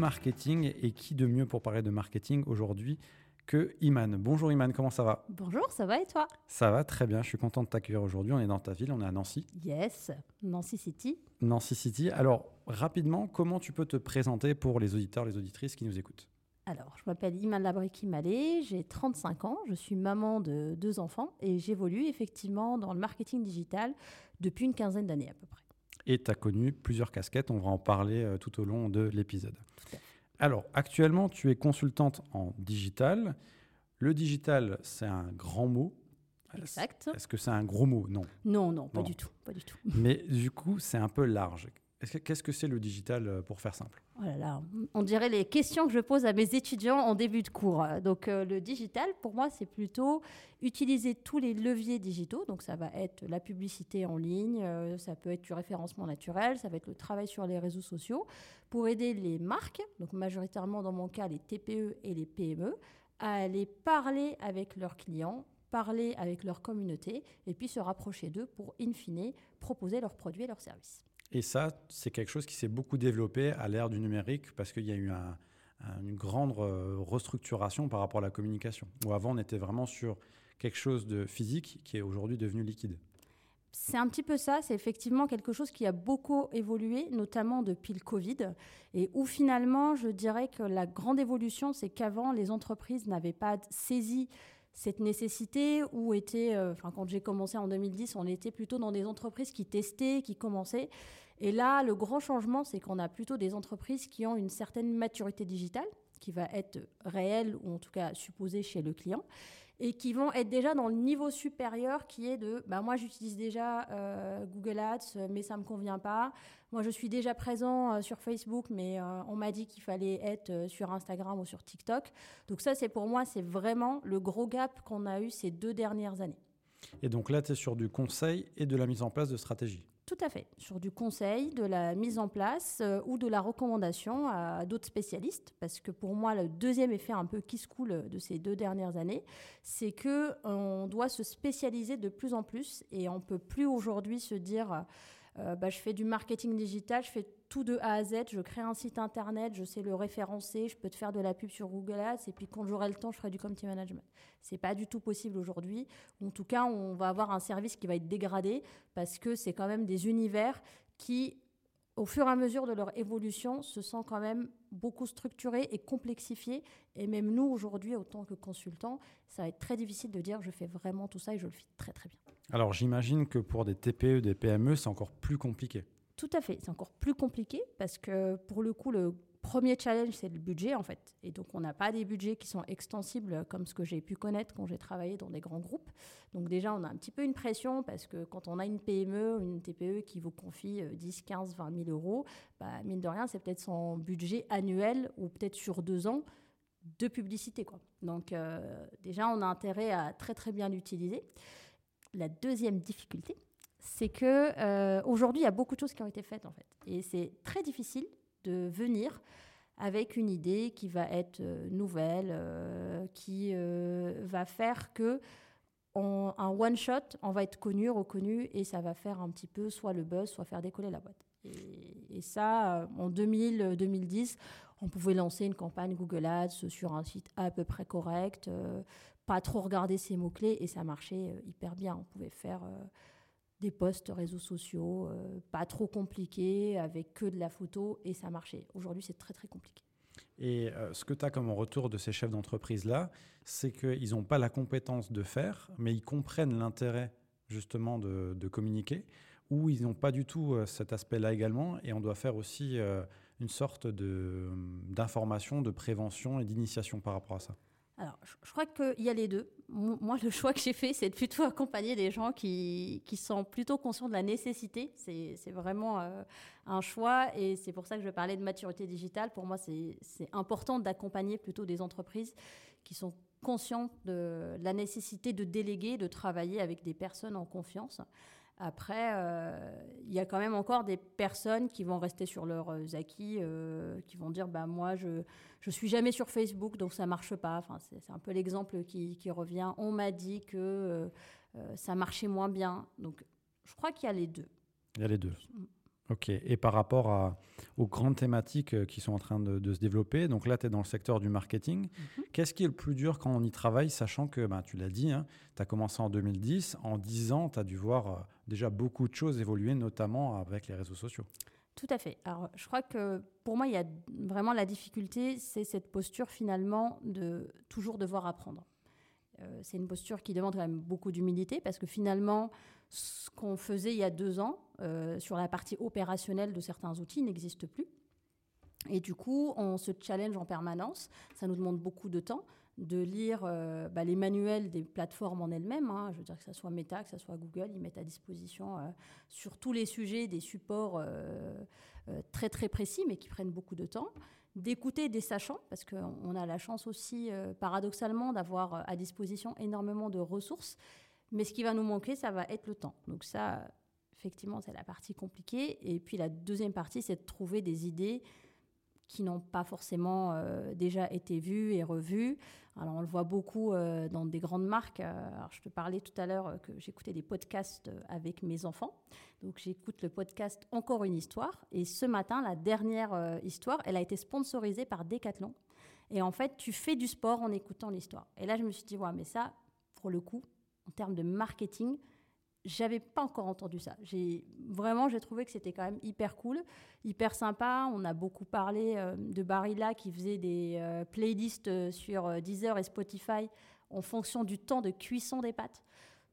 marketing et qui de mieux pour parler de marketing aujourd'hui que Iman. Bonjour Iman, comment ça va? Bonjour, ça va et toi? Ça va très bien, je suis content de t'accueillir aujourd'hui. On est dans ta ville, on est à Nancy. Yes, Nancy City. Nancy City. Alors, rapidement, comment tu peux te présenter pour les auditeurs, les auditrices qui nous écoutent? Alors, je m'appelle Iman Labriki Malé, j'ai 35 ans, je suis maman de deux enfants et j'évolue effectivement dans le marketing digital depuis une quinzaine d'années à peu près. Et tu as connu plusieurs casquettes, on va en parler euh, tout au long de l'épisode. Alors, actuellement, tu es consultante en digital. Le digital, c'est un grand mot. Exact. Est-ce que c'est un gros mot? Non. Non, non, pas du tout, pas du tout. Mais du coup, c'est un peu large. Qu'est-ce que c'est le digital euh, pour faire simple? Oh On dirait les questions que je pose à mes étudiants en début de cours. Donc euh, le digital, pour moi, c'est plutôt utiliser tous les leviers digitaux. Donc ça va être la publicité en ligne, euh, ça peut être du référencement naturel, ça va être le travail sur les réseaux sociaux pour aider les marques, donc majoritairement dans mon cas les TPE et les PME, à aller parler avec leurs clients parler avec leur communauté et puis se rapprocher d'eux pour, in fine, proposer leurs produits et leurs services. Et ça, c'est quelque chose qui s'est beaucoup développé à l'ère du numérique parce qu'il y a eu une grande restructuration par rapport à la communication. Où avant, on était vraiment sur quelque chose de physique qui est aujourd'hui devenu liquide. C'est un petit peu ça, c'est effectivement quelque chose qui a beaucoup évolué, notamment depuis le Covid, et où finalement, je dirais que la grande évolution, c'est qu'avant, les entreprises n'avaient pas saisi cette nécessité où était, euh, enfin quand j'ai commencé en 2010, on était plutôt dans des entreprises qui testaient, qui commençaient. Et là, le grand changement, c'est qu'on a plutôt des entreprises qui ont une certaine maturité digitale, qui va être réelle ou en tout cas supposée chez le client, et qui vont être déjà dans le niveau supérieur qui est de bah, moi j'utilise déjà euh, Google Ads mais ça me convient pas. Moi je suis déjà présent euh, sur Facebook mais euh, on m'a dit qu'il fallait être sur Instagram ou sur TikTok. Donc ça c'est pour moi c'est vraiment le gros gap qu'on a eu ces deux dernières années. Et donc là tu es sur du conseil et de la mise en place de stratégie tout à fait, sur du conseil, de la mise en place euh, ou de la recommandation à, d'autres spécialistes. Parce que pour moi, le deuxième effet un peu qui se coule de ces deux dernières années, c'est que on doit se spécialiser de plus en plus et on peut plus aujourd'hui se dire euh, bah, je fais du marketing digital, je fais tout de A à Z, je crée un site internet, je sais le référencer, je peux te faire de la pub sur Google Ads, et puis quand j'aurai le temps, je ferai du community management. C'est pas du tout possible aujourd'hui. En tout cas, on va avoir un service qui va être dégradé parce que c'est quand même des univers qui, au fur et à mesure de leur évolution, se sont quand même beaucoup structurés et complexifiés. Et même nous, aujourd'hui, autant que consultants, ça va être très difficile de dire je fais vraiment tout ça et je le fais très très bien. Alors j'imagine que pour des TPE, des PME, c'est encore plus compliqué. Tout à fait, c'est encore plus compliqué parce que pour le coup, le premier challenge, c'est le budget en fait. Et donc, on n'a pas des budgets qui sont extensibles comme ce que j'ai pu connaître quand j'ai travaillé dans des grands groupes. Donc déjà, on a un petit peu une pression parce que quand on a une PME, une TPE qui vous confie 10, 15, 20 000 euros, bah, mine de rien, c'est peut-être son budget annuel ou peut-être sur deux ans de publicité. Quoi. Donc euh, déjà, on a intérêt à très très bien l'utiliser. La deuxième difficulté, c'est que euh, aujourd'hui, il y a beaucoup de choses qui ont été faites en fait, et c'est très difficile de venir avec une idée qui va être euh, nouvelle, euh, qui va faire que en un one shot, on va être connu, reconnu, et ça va faire un petit peu soit le buzz, soit faire décoller la boîte. Et, et ça, en 2000-2010, on pouvait lancer une campagne Google Ads sur un site à peu près correct, pas trop regarder ses mots-clés, et ça marchait hyper bien. On pouvait faire des posts réseaux sociaux, euh, pas trop compliqués, avec que de la photo, et ça marchait. Aujourd'hui, c'est très très compliqué. Et euh, ce que tu as comme retour de ces chefs d'entreprise-là, c'est qu'ils n'ont pas la compétence de faire, mais ils comprennent l'intérêt justement de, communiquer, ou ils n'ont pas du tout euh, cet aspect-là également, et on doit faire aussi une sorte d'information, de prévention et d'initiation par rapport à ça. Alors, je crois qu'il y a les deux. Moi, le choix que j'ai fait, c'est de plutôt accompagner des gens qui, sont plutôt conscients de la nécessité. C'est vraiment euh, un choix et c'est pour ça que je parlais de maturité digitale. Pour moi, c'est important d'accompagner plutôt des entreprises qui sont conscientes de la nécessité de déléguer, de travailler avec des personnes en confiance. Après, euh, il y a quand même encore des personnes qui vont rester sur leurs euh, acquis, euh, qui vont dire bah, Moi, je ne suis jamais sur Facebook, donc ça ne marche pas. Enfin, c'est un peu l'exemple qui, qui, revient. On m'a dit que ça marchait moins bien. Donc, je crois qu'il y a les deux. Il y a les deux. Mm. Ok. Et par rapport à, aux grandes thématiques qui sont en train de, se développer. Donc là, tu es dans le secteur du marketing. Mhm. Qu'est-ce qui est le plus dur quand on y travaille, sachant que, ben, tu l'as dit, hein, tu as commencé en 2010, en 10 ans, tu as dû voir déjà beaucoup de choses évoluer, notamment avec les réseaux sociaux. Tout à fait. Alors, je crois que pour moi, il y a vraiment la difficulté, c'est cette posture finalement de toujours devoir apprendre. Euh, c'est une posture qui demande quand même beaucoup d'humilité parce que finalement, ce qu'on faisait il y a deux ans euh, sur la partie opérationnelle de certains outils n'existe plus. Et du coup, on se challenge en permanence. Ça nous demande beaucoup de temps de lire euh, bah, les manuels des plateformes en elles-mêmes. Hein. Je veux dire que ce soit Meta, que ce soit Google, ils mettent à disposition sur tous les sujets des supports très très précis, mais qui prennent beaucoup de temps d'écouter des sachants, parce qu'on a la chance aussi, euh, paradoxalement, d'avoir euh, à disposition énormément de ressources. Mais ce qui va nous manquer, ça va être le temps. Donc ça, effectivement, c'est la partie compliquée. Et puis la deuxième partie, c'est de trouver des idées qui n'ont pas forcément euh, déjà été vues et revues. Alors on le voit beaucoup euh, dans des grandes marques. Euh, je te parlais tout à l'heure que j'écoutais des podcasts avec mes enfants. Donc j'écoute le podcast Encore une histoire. Et ce matin, la dernière histoire, elle a été sponsorisée par Decathlon. Et en fait, tu fais du sport en écoutant l'histoire. Et là, je me suis dit, ouais, mais ça, pour le coup, en termes de marketing, j'avais pas encore entendu ça. Vraiment, j'ai trouvé que c'était quand même hyper cool, hyper sympa. On a beaucoup parlé euh, de Barilla qui faisait des euh, playlists euh, sur Deezer et Spotify en fonction du temps de cuisson des pâtes.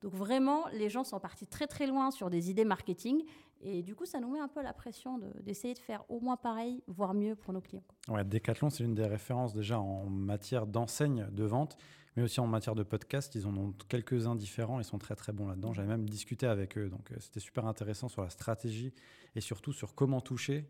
Donc vraiment, les gens sont partis très très loin sur des idées marketing et du coup, ça nous met un peu la pression d'essayer de, faire au moins pareil, voire mieux pour nos clients. Ouais, Decathlon, c'est une des références déjà en matière d'enseigne de vente mais aussi en matière de podcast, ils en ont quelques-uns différents, ils sont très très bons là-dedans. J'avais même discuté avec eux, donc euh, c'était super intéressant sur la stratégie et surtout sur comment toucher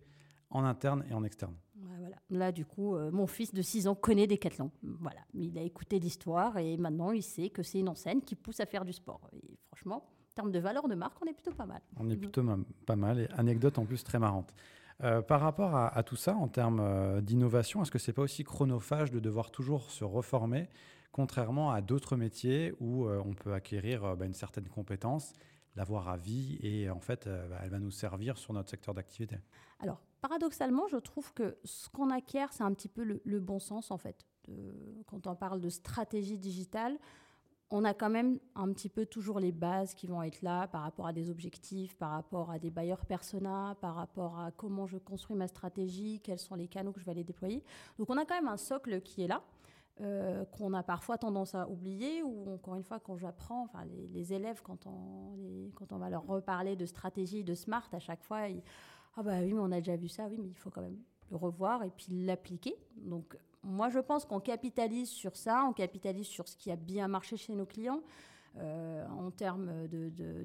en interne et en externe. voilà. Là, du coup, euh, mon fils de 6 ans connaît Decathlon. Voilà, il a écouté l'histoire et maintenant il sait que c'est une enseigne qui pousse à faire du sport. Et franchement, en termes de valeur de marque, on est plutôt pas mal. On est plutôt pas mal et anecdote en plus très marrante. Euh, par rapport à, à, tout ça, en termes d'innovation, est-ce que c'est pas aussi chronophage de devoir toujours se reformer contrairement à d'autres métiers où euh, on peut acquérir euh, bah, une certaine compétence, l'avoir à vie et en fait, euh, bah, elle va nous servir sur notre secteur d'activité. Alors, paradoxalement, je trouve que ce qu'on acquiert, c'est un petit peu le, bon sens en fait. quand on parle de stratégie digitale, on a quand même un petit peu toujours les bases qui vont être là par rapport à des objectifs, par rapport à des bailleurs persona, par rapport à comment je construis ma stratégie, quels sont les canaux que je vais aller déployer. Donc on a quand même un socle qui est là. Euh, qu'on a parfois tendance à oublier, ou encore une fois, quand j'apprends, enfin, les, élèves, quand on, quand on va leur reparler de stratégie, de smart, à chaque fois, ils, ah bah oui, mais on a déjà vu ça, oui, mais il faut quand même le revoir et puis l'appliquer. Donc, moi, je pense qu'on capitalise sur ça, on capitalise sur ce qui a bien marché chez nos clients. Euh, en termes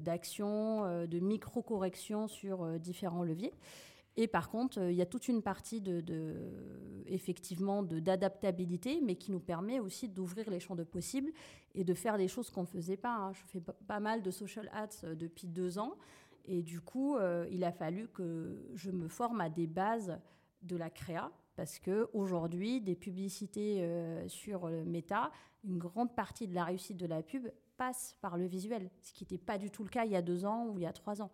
d'action, de, de, euh, de micro-correction sur différents leviers. Et par contre, euh, il y a toute une partie de, effectivement d'adaptabilité, mais qui nous permet aussi d'ouvrir les champs de possibles et de faire des choses qu'on ne faisait pas. Hein. Je fais pas mal de social ads euh, depuis deux ans. Et du coup, euh, il a fallu que je me forme à des bases de la créa, parce qu'aujourd'hui, des publicités sur Meta, une grande partie de la réussite de la pub passe par le visuel, ce qui n'était pas du tout le cas il y a deux ans ou il y a trois ans.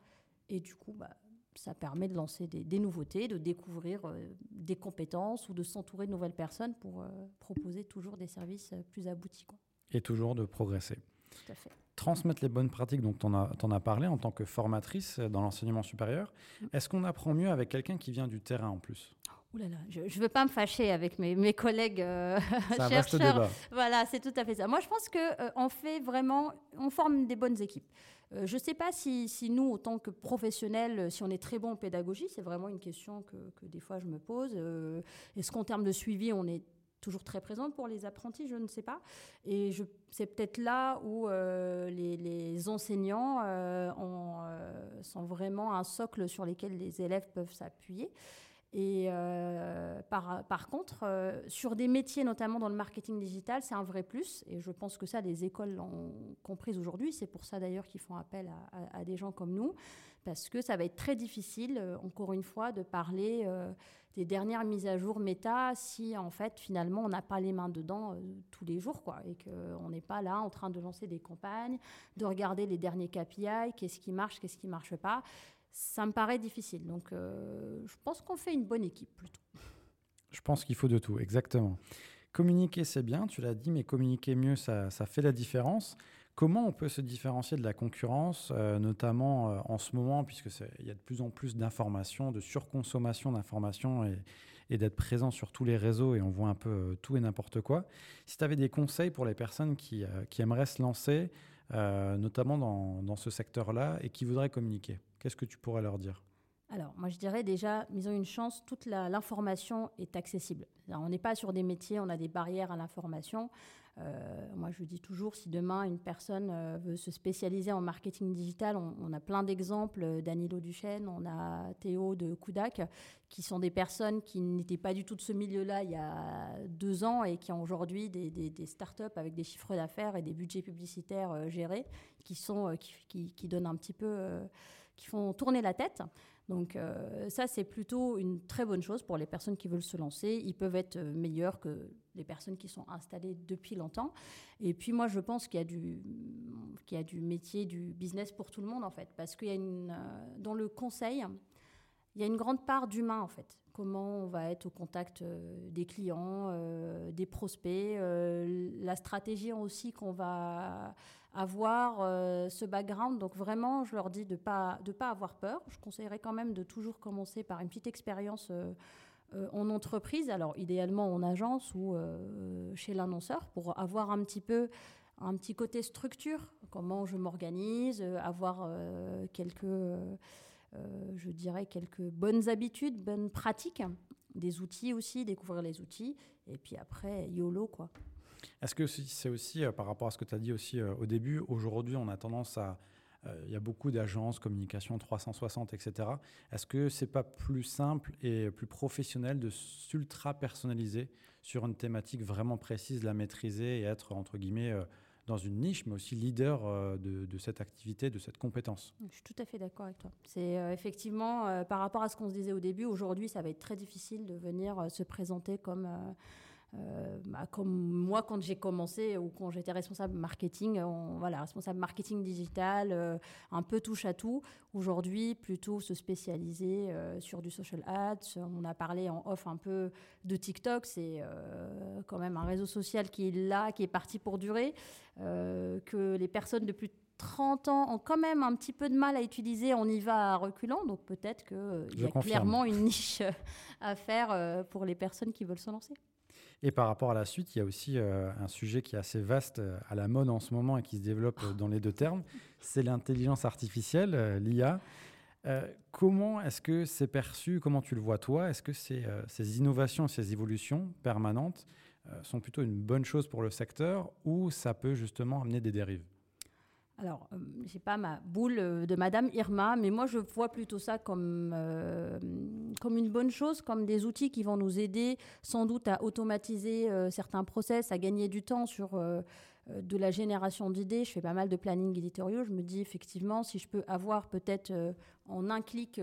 Et du coup, bah, ça permet de lancer des, nouveautés, de découvrir euh, des compétences ou de s'entourer de nouvelles personnes pour euh, proposer toujours des services euh, plus aboutis. Quoi. Et toujours de progresser. Tout à fait. Transmettre les bonnes pratiques dont tu en, as parlé en tant que formatrice dans l'enseignement supérieur. Mm. Est-ce qu'on apprend mieux avec quelqu'un qui vient du terrain en plus? Ouh là là, je ne veux pas me fâcher avec mes, mes collègues euh, chercheurs. Voilà, c'est tout à fait ça. Moi, je pense qu'on on fait vraiment, on forme des bonnes équipes. Euh, je ne sais pas si, nous, en tant que professionnels, si on est très bon en pédagogie, c'est vraiment une question que, des fois je me pose. Euh, est-ce qu'en termes de suivi, on est toujours très présent pour les apprentis, je ne sais pas. Et c'est peut-être là où euh, les, enseignants sont vraiment un socle sur lequel les élèves peuvent s'appuyer. Et euh, par, contre, euh, sur des métiers, notamment dans le marketing digital, c'est un vrai plus. Et je pense que ça, les écoles l'ont compris aujourd'hui. C'est pour ça d'ailleurs qu'ils font appel à, des gens comme nous. Parce que ça va être très difficile, euh, encore une fois, de parler des dernières mises à jour méta si, en fait, finalement, on n'a pas les mains dedans tous les jours. Quoi, et qu'on n'est pas là en train de lancer des campagnes, de regarder les derniers KPI, qu'est-ce qui marche, qu'est-ce qui ne marche pas ça me paraît difficile. Donc, je pense qu'on fait une bonne équipe plutôt. Je pense qu'il faut de tout, exactement. Communiquer, c'est bien, tu l'as dit, mais communiquer mieux, ça, ça, fait la différence. Comment on peut se différencier de la concurrence, euh, notamment euh, en ce moment, puisqu'il y a de plus en plus d'informations, de surconsommation d'informations et, d'être présent sur tous les réseaux et on voit un peu euh, tout et n'importe quoi. Si tu avais des conseils pour les personnes qui, qui aimeraient se lancer, notamment dans, dans ce secteur-là, et qui voudraient communiquer, qu'est-ce que tu pourrais leur dire? Alors, moi, je dirais déjà, ils ont une chance, toute l'information est accessible. on n'est pas sur des métiers, on a des barrières à l'information. Euh, moi, je dis toujours, si demain une personne euh, veut se spécialiser en marketing digital, on, a plein d'exemples. Euh, Danilo Duchesne, on a Théo de Kudak, qui sont des personnes qui n'étaient pas du tout de ce milieu-là il y a deux ans et qui ont aujourd'hui des, des, startups avec des chiffres d'affaires et des budgets publicitaires gérés, qui, sont, qui, donnent un petit peu, qui font tourner la tête. Donc ça, c'est plutôt une très bonne chose pour les personnes qui veulent se lancer. Ils peuvent être meilleurs que les personnes qui sont installées depuis longtemps. Et puis moi, je pense qu'il y a du, métier, du business pour tout le monde en fait, parce qu'il y a une, euh, dans le conseil, il y a une grande part d'humain en fait. Comment on va être au contact euh, des clients, euh, des prospects, la stratégie aussi qu'on va avoir, ce background. Donc vraiment, je leur dis de pas de pas avoir peur. Je conseillerais quand même de toujours commencer par une petite expérience euh, en entreprise, alors idéalement en agence ou euh, chez l'annonceur, pour avoir un petit peu un petit côté structure, comment je m'organise, euh, avoir quelques, je dirais, quelques bonnes habitudes, bonnes pratiques, des outils aussi, découvrir les outils, et puis après, YOLO, quoi. Est-ce que c'est aussi, par rapport à ce que tu as dit aussi au début, aujourd'hui, on a tendance à euh, il y a beaucoup d'agences, communication 360, etc. Est-ce que c'est pas plus simple et plus professionnel de s'ultra personnaliser sur une thématique vraiment précise, la maîtriser et être, entre guillemets, euh, dans une niche, mais aussi leader euh, de, cette activité, de cette compétence? Je suis tout à fait d'accord avec toi. C'est effectivement, par rapport à ce qu'on se disait au début, aujourd'hui, ça va être très difficile de venir se présenter comme euh, bah, comme moi quand j'ai commencé ou quand j'étais responsable marketing, voilà, responsable marketing digital, euh, un peu touche à tout. Aujourd'hui, plutôt se spécialiser euh, sur du social ads. On a parlé en off un peu de TikTok, c'est quand même un réseau social qui est là, qui est parti pour durer, que les personnes de plus de 30 ans ont quand même un petit peu de mal à utiliser, on y va à reculant, donc peut-être qu'il y a clairement une niche à faire pour les personnes qui veulent se lancer. Et par rapport à la suite, il y a aussi euh, un sujet qui est assez vaste euh, à la mode en ce moment et qui se développe euh, dans les deux termes, c'est l'intelligence artificielle, l'IA. comment est-ce que c'est perçu? Comment tu le vois toi? Est-ce que ces, ces, innovations, ces évolutions permanentes sont plutôt une bonne chose pour le secteur ou ça peut justement amener des dérives? Alors, euh, je n'ai pas ma boule euh, de Madame Irma, mais moi je vois plutôt ça comme, euh, comme une bonne chose, comme des outils qui vont nous aider sans doute à automatiser certains process, à gagner du temps sur de la génération d'idées. Je fais pas mal de planning éditoriaux. Je me dis effectivement, si je peux avoir peut-être en un clic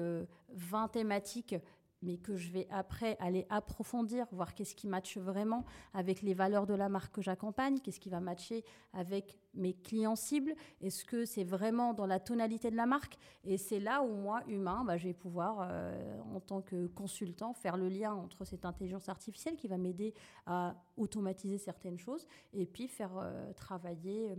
20 thématiques mais que je vais après aller approfondir, voir qu'est-ce qui matche vraiment avec les valeurs de la marque que j'accompagne, qu'est-ce qui va matcher avec mes clients cibles, est-ce que c'est vraiment dans la tonalité de la marque? Et c'est là où moi, humain, bah, je vais pouvoir, euh, en tant que consultant, faire le lien entre cette intelligence artificielle qui va m'aider à automatiser certaines choses et puis faire euh, travailler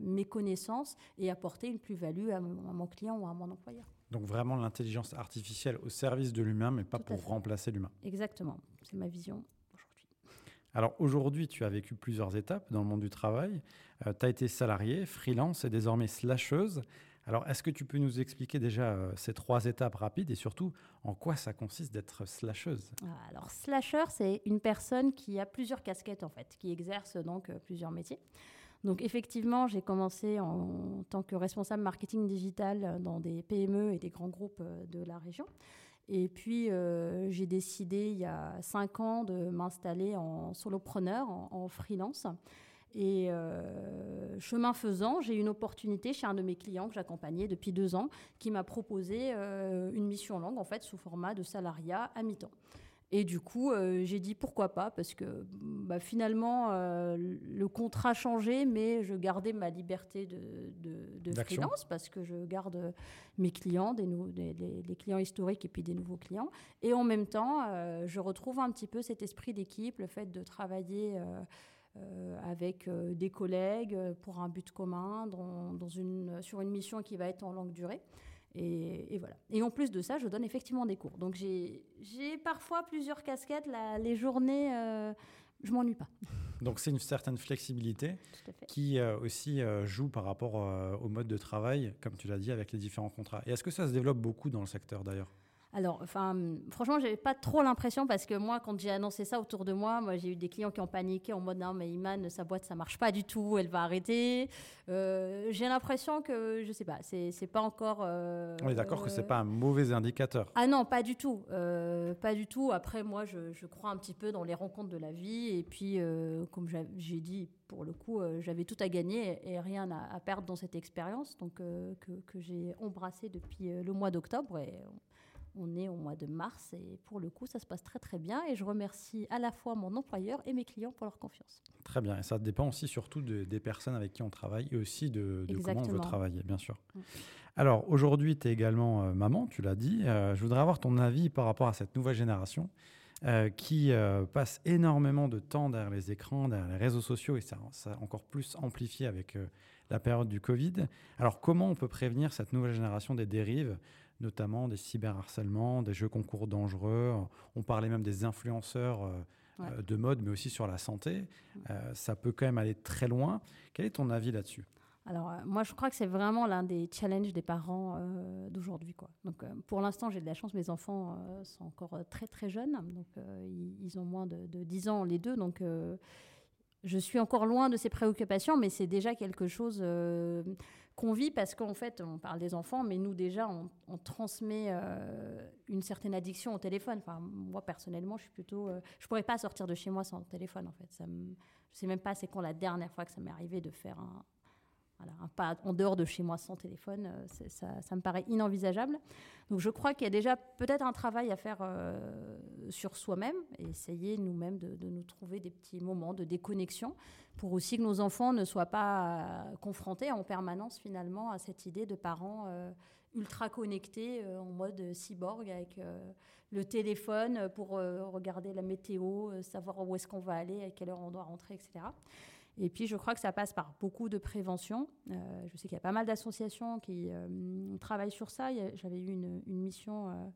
mes connaissances et apporter une plus-value à mon client ou à mon employeur. Donc vraiment l'intelligence artificielle au service de l'humain, mais pas pour remplacer l'humain. Exactement, c'est ma vision aujourd'hui. Alors aujourd'hui, tu as vécu plusieurs étapes dans le monde du travail. Euh, tu as été salarié, freelance et désormais slasheuse. Alors est-ce que tu peux nous expliquer déjà euh, ces trois étapes rapides et surtout en quoi ça consiste d'être slasheuse? Ah, Alors slasher, c'est une personne qui a plusieurs casquettes en fait, qui exerce donc euh, plusieurs métiers. Donc effectivement, j'ai commencé en, tant que responsable marketing digital dans des PME et des grands groupes euh, de la région. Et puis, euh, j'ai décidé il y a cinq ans de m'installer en solopreneur, en, freelance. Et euh, chemin faisant, j'ai eu une opportunité chez un de mes clients que j'accompagnais depuis deux ans, qui m'a proposé une mission longue, en fait, sous format de salariat à mi-temps. Et du coup, euh, j'ai dit pourquoi pas, parce que bah, finalement, euh, le contrat changeait, mais je gardais ma liberté de, de, de freelance, parce que je garde mes clients, des, des, clients historiques et puis des nouveaux clients. Et en même temps, euh, je retrouve un petit peu cet esprit d'équipe, le fait de travailler. avec des collègues pour un but commun, dans, dans une, sur une mission qui va être en longue durée. Et, voilà. Et en plus de ça, je donne effectivement des cours. Donc j'ai parfois plusieurs casquettes. les journées, euh, je m'ennuie pas. Donc c'est une certaine flexibilité qui euh, aussi euh, joue par rapport au mode de travail, comme tu l'as dit, avec les différents contrats. Et est-ce que ça se développe beaucoup dans le secteur d'ailleurs? Alors, enfin, franchement, j'avais pas trop l'impression parce que moi, quand j'ai annoncé ça autour de moi, moi, j'ai eu des clients qui ont paniqué en mode non, mais Iman, sa boîte, ça marche pas du tout, elle va arrêter. Euh, j'ai l'impression que, je sais pas, c'est pas encore. Euh, On est d'accord que c'est pas un mauvais indicateur. Ah non, pas du tout, euh, pas du tout. Après, moi, je, je, crois un petit peu dans les rencontres de la vie et puis, comme j'ai dit, pour le coup, j'avais tout à gagner et rien à, perdre dans cette expérience, donc que, que j'ai embrassé depuis le mois d'octobre et on est au mois de mars et pour le coup, ça se passe très très bien et je remercie à la fois mon employeur et mes clients pour leur confiance. Très bien. Et ça dépend aussi surtout des personnes avec qui on travaille et aussi de, comment on veut travailler, bien sûr. Mm. Alors aujourd'hui, tu es également euh, maman, tu l'as dit. Euh, je voudrais avoir ton avis par rapport à cette nouvelle génération. Euh, qui passe énormément de temps derrière les écrans, derrière les réseaux sociaux, et ça, ça a encore plus amplifié avec la période du Covid. Alors comment on peut prévenir cette nouvelle génération des dérives notamment des cyberharcèlements, des jeux concours dangereux. On parlait même des influenceurs euh, euh, de mode, mais aussi sur la santé. Euh, ça peut quand même aller très loin. Quel est ton avis là-dessus? Alors, moi, je crois que c'est vraiment l'un des challenges des parents d'aujourd'hui. Donc, pour l'instant, j'ai de la chance, mes enfants sont encore très, très jeunes. Donc, ils, ont moins de, de, 10 ans, les deux. Donc, je suis encore loin de ces préoccupations, mais c'est déjà quelque chose qu'on vit parce qu'en fait, on parle des enfants, mais nous déjà, on, transmet euh, une certaine addiction au téléphone. Enfin, moi personnellement, je suis plutôt, euh, je pourrais pas sortir de chez moi sans téléphone en fait. Je sais même pas c'est quand la dernière fois que ça m'est arrivé de faire un, un pas en dehors de chez moi sans téléphone, euh, ça, me paraît inenvisageable. Donc je crois qu'il y a déjà peut-être un travail à faire euh, sur soi-même et essayer nous-mêmes de, nous trouver des petits moments de déconnexion pour aussi que nos enfants ne soient pas euh, confrontés en permanence finalement à cette idée de parents ultra connectés en mode cyborg avec le téléphone pour regarder la météo, savoir où est-ce qu'on va aller, à quelle heure on doit rentrer, etc. Et puis, je crois que ça passe par beaucoup de prévention. Euh, je sais qu'il y a pas mal d'associations qui euh, travaillent sur ça. J'avais eu une, mission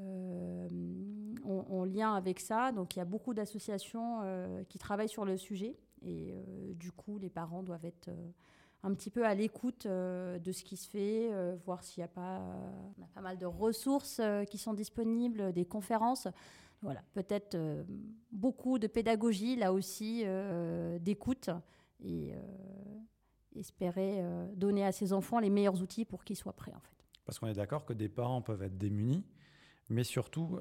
euh, en, lien avec ça. Donc, il y a beaucoup d'associations qui travaillent sur le sujet. Et du coup, les parents doivent être un petit peu à l'écoute de ce qui se fait, voir s'il n'y a pas... on a pas mal de ressources qui sont disponibles, des conférences. Voilà, peut-être euh, beaucoup de pédagogie, là aussi, euh, d'écoute, et euh, espérer donner à ses enfants les meilleurs outils pour qu'ils soient prêts, en fait. Parce qu'on est d'accord que des parents peuvent être démunis, mais surtout,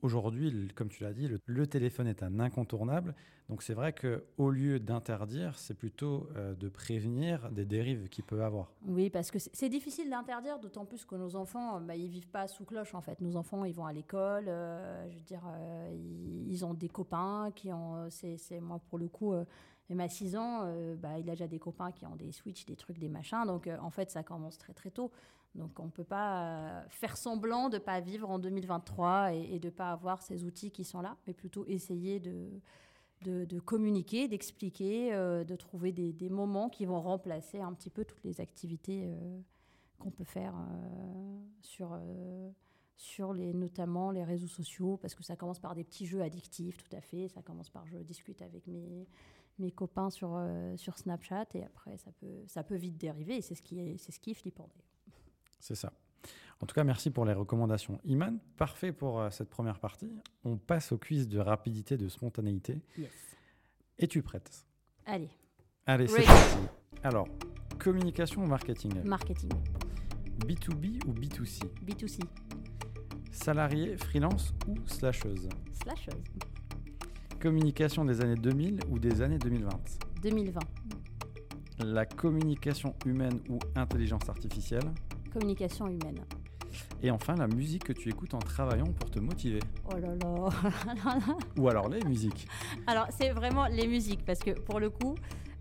Aujourd'hui, comme tu l'as dit, le, téléphone est un incontournable. Donc c'est vrai qu'au lieu d'interdire, c'est plutôt euh, de prévenir des dérives qu'il peut avoir. Oui, parce que c'est difficile d'interdire, d'autant plus que nos enfants, bah, ils vivent pas sous cloche en fait. Nos enfants, ils vont à l'école, euh, je veux dire, euh, ils, ont des copains qui ont, c'est moi pour le coup. Et à 6 ans, bah, il a déjà des copains qui ont des Switch, des trucs, des machins. Donc, en fait, ça commence très, très tôt. Donc on ne peut pas euh, faire semblant de ne pas vivre en 2023 et, de ne pas avoir ces outils qui sont là, mais plutôt essayer de, de, communiquer, d'expliquer, euh, de trouver des, moments qui vont remplacer un petit peu toutes les activités euh, qu'on peut faire sur, sur les, notamment les réseaux sociaux, parce que ça commence par des petits jeux addictifs, tout à fait. Ça commence par je discute avec mes, mes copains sur, sur Snapchat, et après ça peut, ça peut vite dériver, et c'est ce, qui est, ce qui est flippant d'ailleurs. C'est ça. En tout cas, merci pour les recommandations. Iman, parfait pour euh, cette première partie. On passe au quiz de rapidité, de spontanéité. Yes. Es-tu prête? Allez. Allez, c'est parti. Alors, communication ou marketing? Marketing. B2B ou B2C B2C. Salarié, freelance ou slasheuse? Slasheuse. Communication des années 2000 ou des années 2020 2020. La communication humaine ou intelligence artificielle Communication humaine. Et enfin, la musique que tu écoutes en travaillant pour te motiver. Oh là là. Ou alors les musiques. Alors, c'est vraiment les musiques, parce que pour le coup,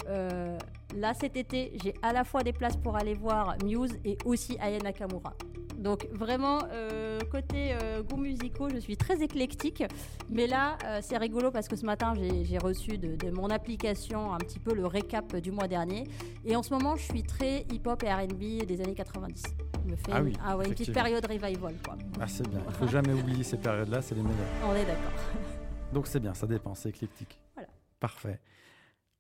euh, là cet été, j'ai à la fois des places pour aller voir Muse et aussi Aya Nakamura. Donc vraiment, euh, côté euh, goûts musicaux, je suis très éclectique. Mais là, euh, c'est rigolo parce que ce matin, j'ai reçu de, de, mon application un petit peu le récap du mois dernier. Et en ce moment, je suis très hip-hop et RB des années 90. Me fait ah oui, une, ah ouais, une petite période revival. Quoi. Ah c'est bien, il faut jamais oublier ces périodes-là, c'est les meilleures. On est d'accord. Donc c'est bien, ça dépend, c'est éclectique. Voilà. Parfait.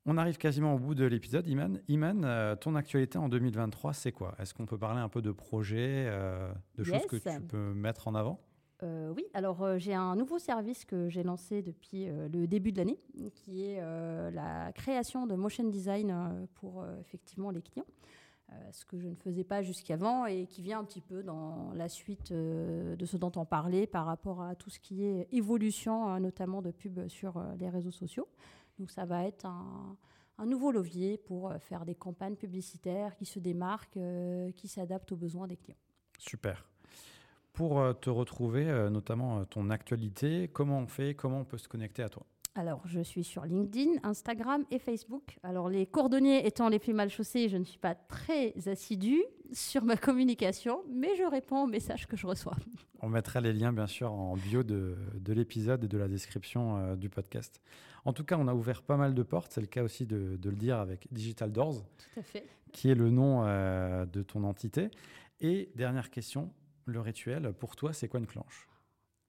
On arrive quasiment au bout de l'épisode. Iman, Iman euh, ton actualité en 2023, c'est quoi? Est-ce qu'on peut parler un peu de projets, euh, de yes. choses que tu peux mettre en avant? Euh, Oui, alors euh, j'ai un nouveau service que j'ai lancé depuis euh, le début de l'année, qui est la création de motion design pour effectivement les clients. ce que je ne faisais pas jusqu'avant et qui vient un petit peu dans la suite de ce dont on parlait par rapport à tout ce qui est évolution, notamment de pub sur les réseaux sociaux. Donc ça va être un, nouveau levier pour faire des campagnes publicitaires qui se démarquent, euh, qui s'adaptent aux besoins des clients. Super. Pour euh, te retrouver, euh, notamment ton actualité, comment on fait, comment on peut se connecter à toi? Alors, je suis sur LinkedIn, Instagram et Facebook. Alors, les cordonniers étant les plus mal chaussés, je ne suis pas très assidue sur ma communication, mais je réponds aux messages que je reçois. On mettra les liens, bien sûr, en bio de, de l'épisode et de la description euh, du podcast. En tout cas, on a ouvert pas mal de portes. C'est le cas aussi de, de, le dire avec Digital Doors, Tout à fait. qui est le nom euh, de ton entité. Et dernière question, le rituel, pour toi, c'est quoi une clanche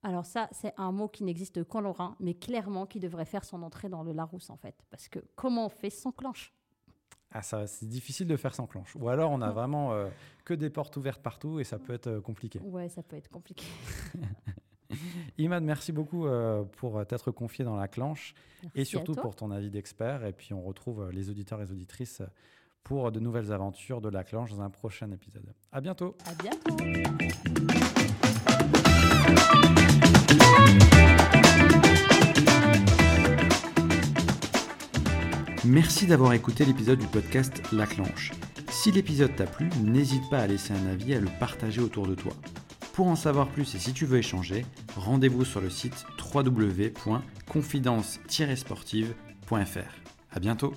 alors ça, c'est un mot qui n'existe qu'en lorrain, mais clairement qui devrait faire son entrée dans le Larousse en fait. Parce que comment on fait sans clanche ah, ça, c'est difficile de faire sans clanche. Ou alors on a vraiment euh, que des portes ouvertes partout et ça peut être euh, compliqué. Ouais, ça peut être compliqué. Imad, merci beaucoup euh, pour t'être confié dans la clanche merci et surtout pour ton avis d'expert. Et puis on retrouve les auditeurs et les auditrices pour de nouvelles aventures de la clanche dans un prochain épisode. À bientôt. À bientôt. Merci d'avoir écouté l'épisode du podcast La Clanche. Si l'épisode t'a plu, n'hésite pas à laisser un avis et à le partager autour de toi. Pour en savoir plus et si tu veux échanger, rendez-vous sur le site www.confidence-sportive.fr. À bientôt